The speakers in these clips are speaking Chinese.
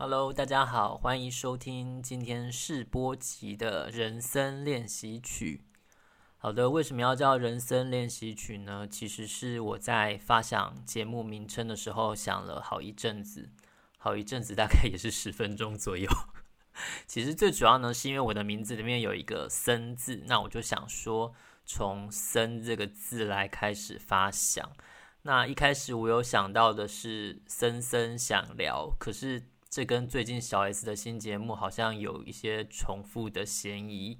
Hello，大家好，欢迎收听今天试播集的人生练习曲。好的，为什么要叫人生练习曲呢？其实是我在发想节目名称的时候想了好一阵子，好一阵子，大概也是十分钟左右。其实最主要呢，是因为我的名字里面有一个“森”字，那我就想说，从“森”这个字来开始发想。那一开始我有想到的是“森森想聊”，可是这跟最近小 S 的新节目好像有一些重复的嫌疑。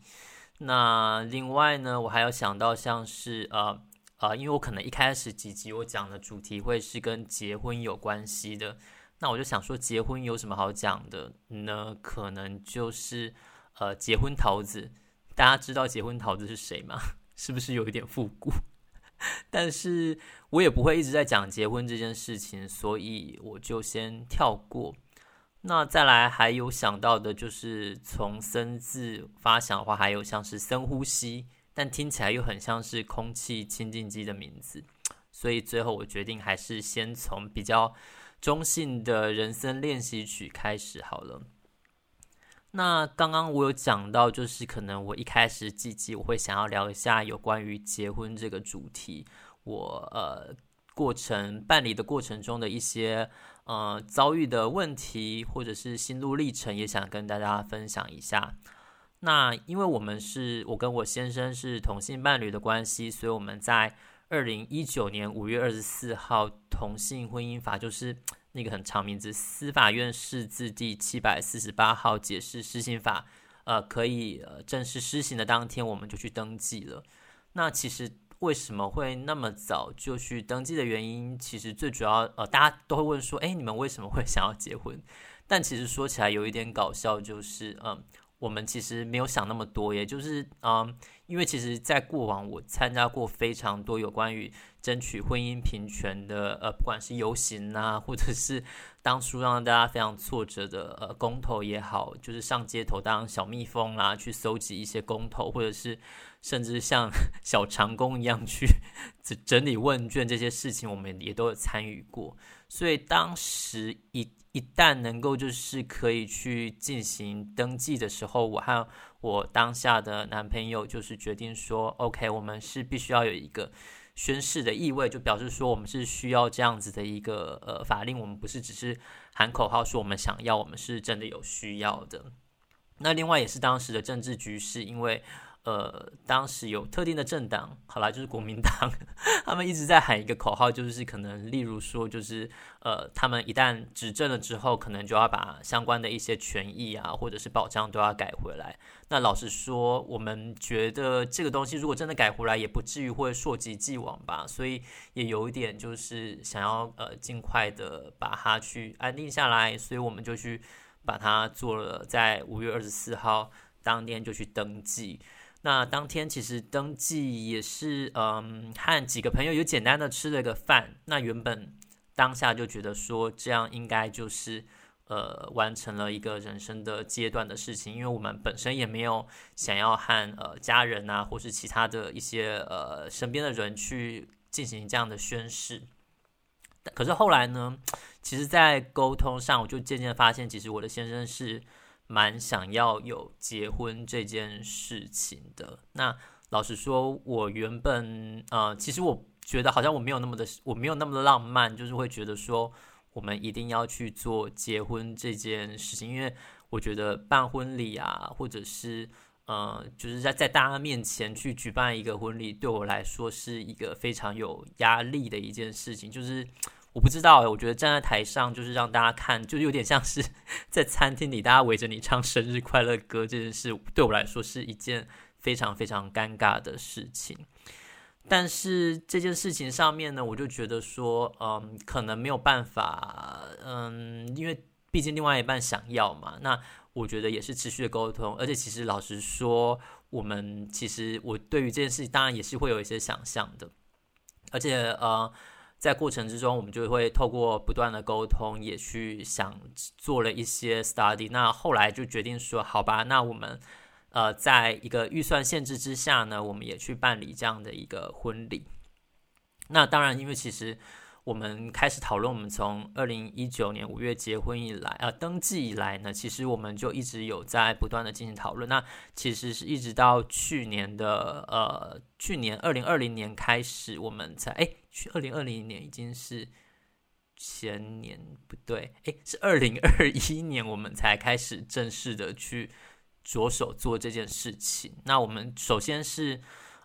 那另外呢，我还有想到像是呃呃，因为我可能一开始几集我讲的主题会是跟结婚有关系的，那我就想说结婚有什么好讲的呢？可能就是呃结婚桃子，大家知道结婚桃子是谁吗？是不是有一点复古？但是我也不会一直在讲结婚这件事情，所以我就先跳过。那再来还有想到的就是从“森”字发想的话，还有像是深呼吸，但听起来又很像是空气清净机的名字，所以最后我决定还是先从比较中性的人生练习曲开始好了。那刚刚我有讲到，就是可能我一开始几集我会想要聊一下有关于结婚这个主题，我呃过程办理的过程中的一些。呃，遭遇的问题或者是心路历程，也想跟大家分享一下。那因为我们是我跟我先生是同性伴侣的关系，所以我们在二零一九年五月二十四号，同性婚姻法就是那个很长名字，司法院释字第七百四十八号解释施行法，呃，可以呃正式施行的当天，我们就去登记了。那其实。为什么会那么早就去登记的原因，其实最主要，呃，大家都会问说，哎，你们为什么会想要结婚？但其实说起来有一点搞笑，就是，嗯，我们其实没有想那么多，也就是，嗯，因为其实，在过往我参加过非常多有关于争取婚姻平权的，呃，不管是游行啊，或者是当初让大家非常挫折的，呃，公投也好，就是上街头当小蜜蜂啦，去搜集一些公投，或者是。甚至像 小长工一样去 整理问卷这些事情，我们也都有参与过。所以当时一一旦能够就是可以去进行登记的时候，我和我当下的男朋友就是决定说，OK，我们是必须要有一个宣誓的意味，就表示说我们是需要这样子的一个呃法令，我们不是只是喊口号说我们想要，我们是真的有需要的。那另外也是当时的政治局势，因为。呃，当时有特定的政党，好啦，就是国民党，他们一直在喊一个口号，就是可能，例如说，就是呃，他们一旦执政了之后，可能就要把相关的一些权益啊，或者是保障都要改回来。那老实说，我们觉得这个东西如果真的改回来，也不至于会溯及既往吧。所以也有一点就是想要呃尽快的把它去安定下来，所以我们就去把它做了，在五月二十四号当天就去登记。那当天其实登记也是，嗯，和几个朋友有简单的吃了个饭。那原本当下就觉得说，这样应该就是，呃，完成了一个人生的阶段的事情，因为我们本身也没有想要和呃家人啊，或是其他的一些呃身边的人去进行这样的宣誓。可是后来呢，其实，在沟通上，我就渐渐发现，其实我的先生是。蛮想要有结婚这件事情的。那老实说，我原本呃，其实我觉得好像我没有那么的，我没有那么的浪漫，就是会觉得说我们一定要去做结婚这件事情，因为我觉得办婚礼啊，或者是呃，就是在在大家面前去举办一个婚礼，对我来说是一个非常有压力的一件事情，就是。我不知道，我觉得站在台上就是让大家看，就有点像是 在餐厅里大家围着你唱生日快乐歌这件事，对我来说是一件非常非常尴尬的事情。但是这件事情上面呢，我就觉得说，嗯，可能没有办法，嗯，因为毕竟另外一半想要嘛。那我觉得也是持续的沟通，而且其实老实说，我们其实我对于这件事情当然也是会有一些想象的，而且呃。在过程之中，我们就会透过不断的沟通，也去想做了一些 study。那后来就决定说，好吧，那我们呃，在一个预算限制之下呢，我们也去办理这样的一个婚礼。那当然，因为其实我们开始讨论，我们从二零一九年五月结婚以来，啊，登记以来呢，其实我们就一直有在不断的进行讨论。那其实是一直到去年的呃，去年二零二零年开始，我们才哎，去二零二零年已经是前年不对，哎，是二零二一年我们才开始正式的去着手做这件事情。那我们首先是。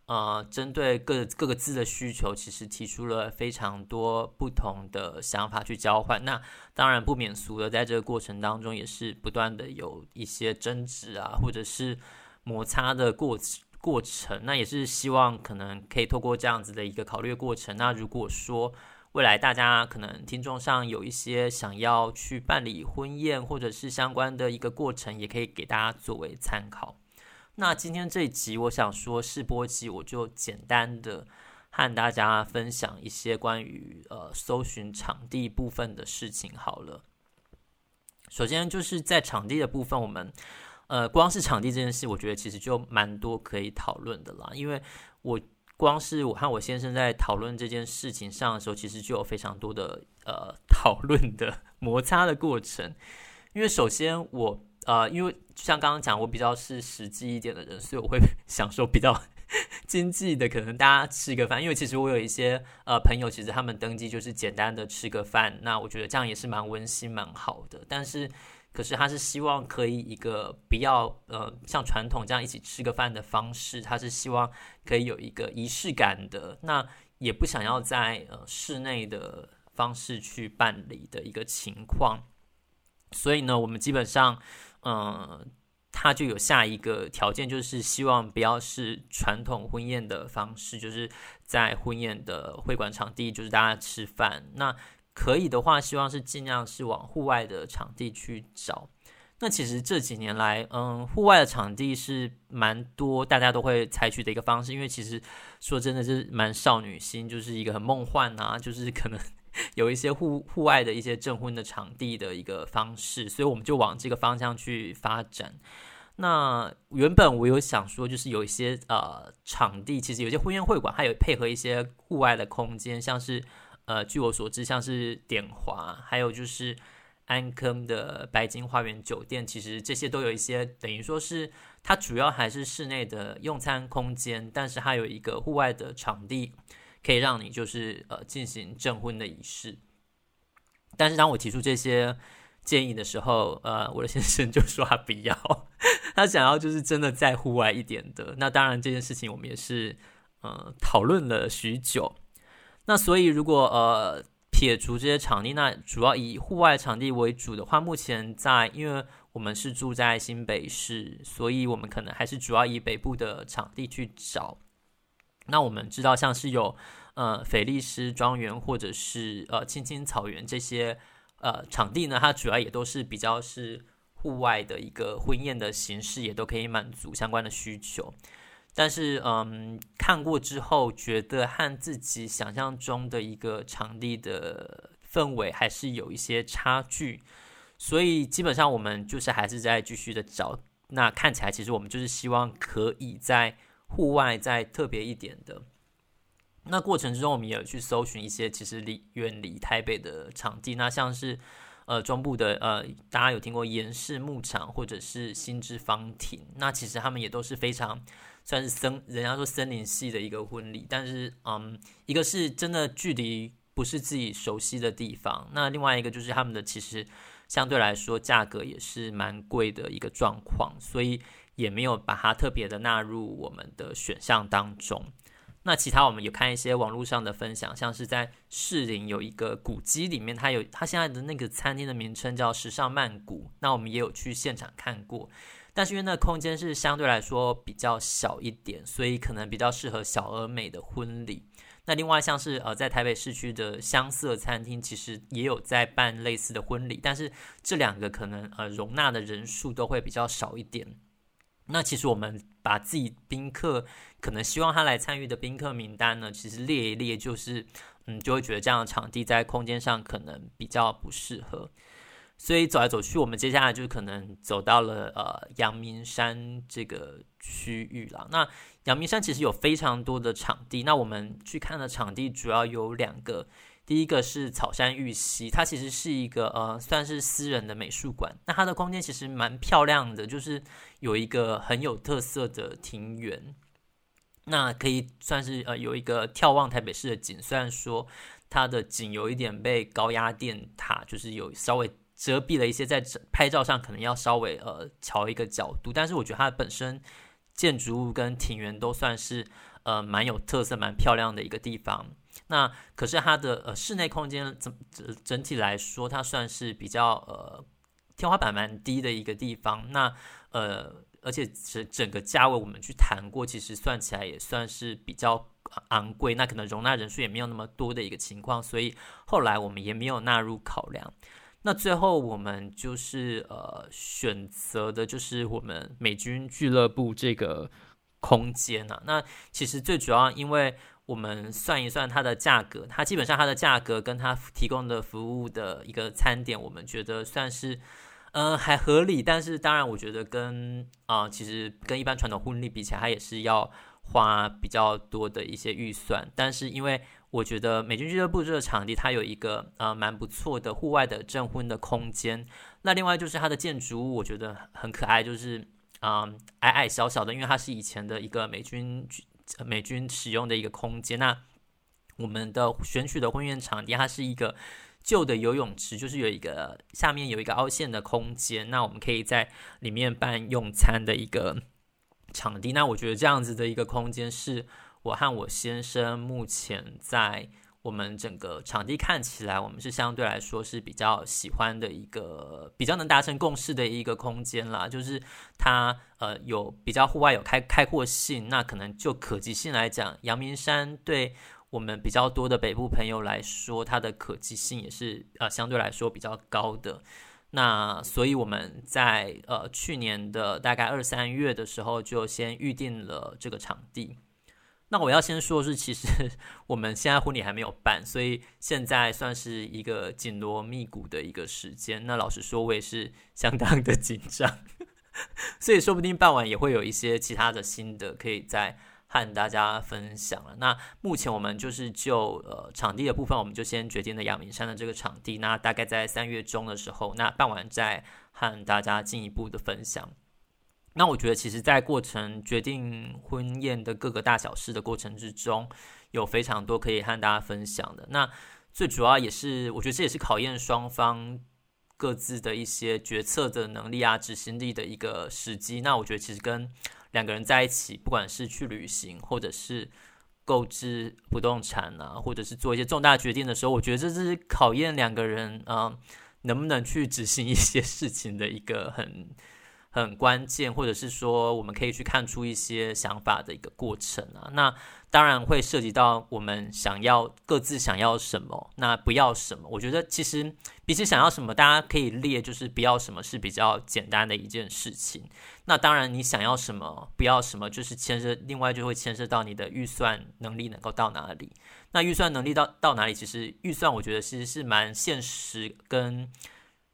呃，针对各各个字的需求，其实提出了非常多不同的想法去交换。那当然不免俗的，在这个过程当中，也是不断的有一些争执啊，或者是摩擦的过过程。那也是希望可能可以透过这样子的一个考虑过程。那如果说未来大家可能听众上有一些想要去办理婚宴，或者是相关的一个过程，也可以给大家作为参考。那今天这一集，我想说试播集，我就简单的和大家分享一些关于呃搜寻场地部分的事情好了。首先就是在场地的部分，我们呃光是场地这件事，我觉得其实就蛮多可以讨论的啦。因为我光是我和我先生在讨论这件事情上的时候，其实就有非常多的呃讨论的 摩擦的过程。因为首先我。呃，因为像刚刚讲，我比较是实际一点的人，所以我会 想说比较 经济的，可能大家吃个饭。因为其实我有一些呃朋友，其实他们登记就是简单的吃个饭，那我觉得这样也是蛮温馨、蛮好的。但是，可是他是希望可以一个比较呃像传统这样一起吃个饭的方式，他是希望可以有一个仪式感的，那也不想要在呃室内的方式去办理的一个情况。所以呢，我们基本上。嗯，他就有下一个条件，就是希望不要是传统婚宴的方式，就是在婚宴的会馆场地，就是大家吃饭。那可以的话，希望是尽量是往户外的场地去找。那其实这几年来，嗯，户外的场地是蛮多，大家都会采取的一个方式，因为其实说真的是蛮少女心，就是一个很梦幻啊，就是可能。有一些户户外的一些证婚的场地的一个方式，所以我们就往这个方向去发展。那原本我有想说，就是有一些呃场地，其实有些婚宴会馆还有配合一些户外的空间，像是呃据我所知，像是典华，还有就是安坑的白金花园酒店，其实这些都有一些等于说是它主要还是室内的用餐空间，但是它有一个户外的场地。可以让你就是呃进行证婚的仪式，但是当我提出这些建议的时候，呃，我的先生就说他不要，他想要就是真的在户外一点的。那当然这件事情我们也是呃讨论了许久。那所以如果呃撇除这些场地，那主要以户外场地为主的话，目前在因为我们是住在新北市，所以我们可能还是主要以北部的场地去找。那我们知道，像是有呃菲利斯庄园或者是呃青青草原这些呃场地呢，它主要也都是比较是户外的一个婚宴的形式，也都可以满足相关的需求。但是嗯，看过之后觉得和自己想象中的一个场地的氛围还是有一些差距，所以基本上我们就是还是在继续的找。那看起来其实我们就是希望可以在。户外再特别一点的，那过程之中，我们也有去搜寻一些其实离远离台北的场地，那像是呃中部的呃，大家有听过严氏牧场或者是新之芳庭，那其实他们也都是非常算是森，人家说森林系的一个婚礼，但是嗯，一个是真的距离不是自己熟悉的地方，那另外一个就是他们的其实相对来说价格也是蛮贵的一个状况，所以。也没有把它特别的纳入我们的选项当中。那其他我们有看一些网络上的分享，像是在士林有一个古迹里面，它有它现在的那个餐厅的名称叫时尚曼谷。那我们也有去现场看过，但是因为那空间是相对来说比较小一点，所以可能比较适合小而美的婚礼。那另外像是呃在台北市区的香色餐厅，其实也有在办类似的婚礼，但是这两个可能呃容纳的人数都会比较少一点。那其实我们把自己宾客可能希望他来参与的宾客名单呢，其实列一列，就是嗯，就会觉得这样的场地在空间上可能比较不适合，所以走来走去，我们接下来就可能走到了呃阳明山这个区域了。那阳明山其实有非常多的场地，那我们去看的场地主要有两个，第一个是草山玉溪，它其实是一个呃，算是私人的美术馆。那它的空间其实蛮漂亮的，就是有一个很有特色的庭园。那可以算是呃，有一个眺望台北市的景，虽然说它的景有一点被高压电塔，就是有稍微遮蔽了一些，在拍照上可能要稍微呃调一个角度，但是我觉得它本身建筑物跟庭园都算是呃蛮有特色、蛮漂亮的一个地方。那可是它的呃室内空间整整整体来说，它算是比较呃天花板蛮低的一个地方。那呃。而且整整个价位我们去谈过，其实算起来也算是比较昂贵，那可能容纳人数也没有那么多的一个情况，所以后来我们也没有纳入考量。那最后我们就是呃选择的就是我们美军俱乐部这个空间啊。那其实最主要，因为我们算一算它的价格，它基本上它的价格跟它提供的服务的一个餐点，我们觉得算是。嗯，还合理，但是当然，我觉得跟啊、其实跟一般传统婚礼比起来，它也是要花比较多的一些预算。但是，因为我觉得美军俱乐部这个场地，它有一个呃蛮不错的户外的证婚的空间。那另外就是它的建筑物，我觉得很可爱，就是啊、呃、矮矮小小的，因为它是以前的一个美军美军使用的一个空间。那我们的选取的婚宴场地，它是一个。旧的游泳池就是有一个下面有一个凹陷的空间，那我们可以在里面办用餐的一个场地。那我觉得这样子的一个空间是我和我先生目前在我们整个场地看起来，我们是相对来说是比较喜欢的一个比较能达成共识的一个空间啦。就是它呃有比较户外有开开阔性，那可能就可及性来讲，阳明山对。我们比较多的北部朋友来说，它的可及性也是呃相对来说比较高的。那所以我们在呃去年的大概二三月的时候就先预定了这个场地。那我要先说是，其实 我们现在婚礼还没有办，所以现在算是一个紧锣密鼓的一个时间。那老实说，我也是相当的紧张，所以说不定办完也会有一些其他的心得可以在。和大家分享了。那目前我们就是就呃场地的部分，我们就先决定了阳明山的这个场地。那大概在三月中的时候，那办完再和大家进一步的分享。那我觉得，其实，在过程决定婚宴的各个大小事的过程之中，有非常多可以和大家分享的。那最主要也是，我觉得这也是考验双方各自的一些决策的能力啊、执行力的一个时机。那我觉得，其实跟两个人在一起，不管是去旅行，或者是购置不动产啊，或者是做一些重大决定的时候，我觉得这是考验两个人啊、能不能去执行一些事情的一个很很关键，或者是说我们可以去看出一些想法的一个过程啊。那当然会涉及到我们想要各自想要什么，那不要什么。我觉得其实彼此想要什么，大家可以列，就是不要什么是比较简单的一件事情。那当然你想要什么，不要什么，就是牵涉另外就会牵涉到你的预算能力能够到哪里。那预算能力到到哪里，其实预算我觉得其实是蛮现实跟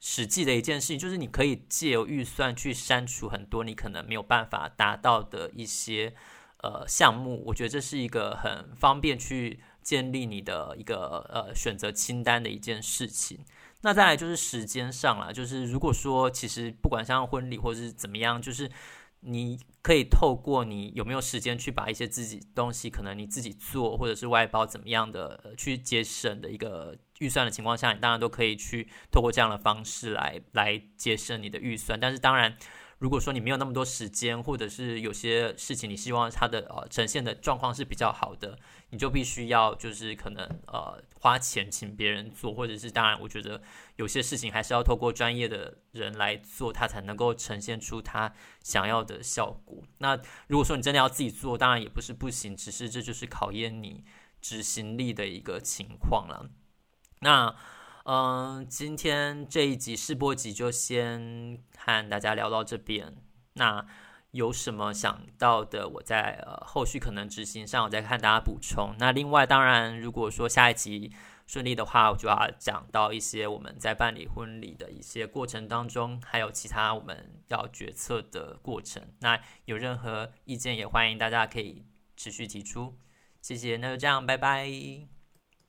实际的一件事情，就是你可以借由预算去删除很多你可能没有办法达到的一些。呃，项目，我觉得这是一个很方便去建立你的一个呃选择清单的一件事情。那再来就是时间上啦，就是如果说其实不管像婚礼或者是怎么样，就是你可以透过你有没有时间去把一些自己东西，可能你自己做或者是外包怎么样的，去节省的一个预算的情况下，你当然都可以去透过这样的方式来来节省你的预算。但是当然。如果说你没有那么多时间，或者是有些事情你希望它的呃呈现的状况是比较好的，你就必须要就是可能呃花钱请别人做，或者是当然我觉得有些事情还是要透过专业的人来做，它才能够呈现出他想要的效果。那如果说你真的要自己做，当然也不是不行，只是这就是考验你执行力的一个情况了。那。嗯，今天这一集试播集就先和大家聊到这边。那有什么想到的，我在呃后续可能执行上，我再看大家补充。那另外，当然如果说下一集顺利的话，我就要讲到一些我们在办理婚礼的一些过程当中，还有其他我们要决策的过程。那有任何意见，也欢迎大家可以持续提出。谢谢，那就这样，拜拜。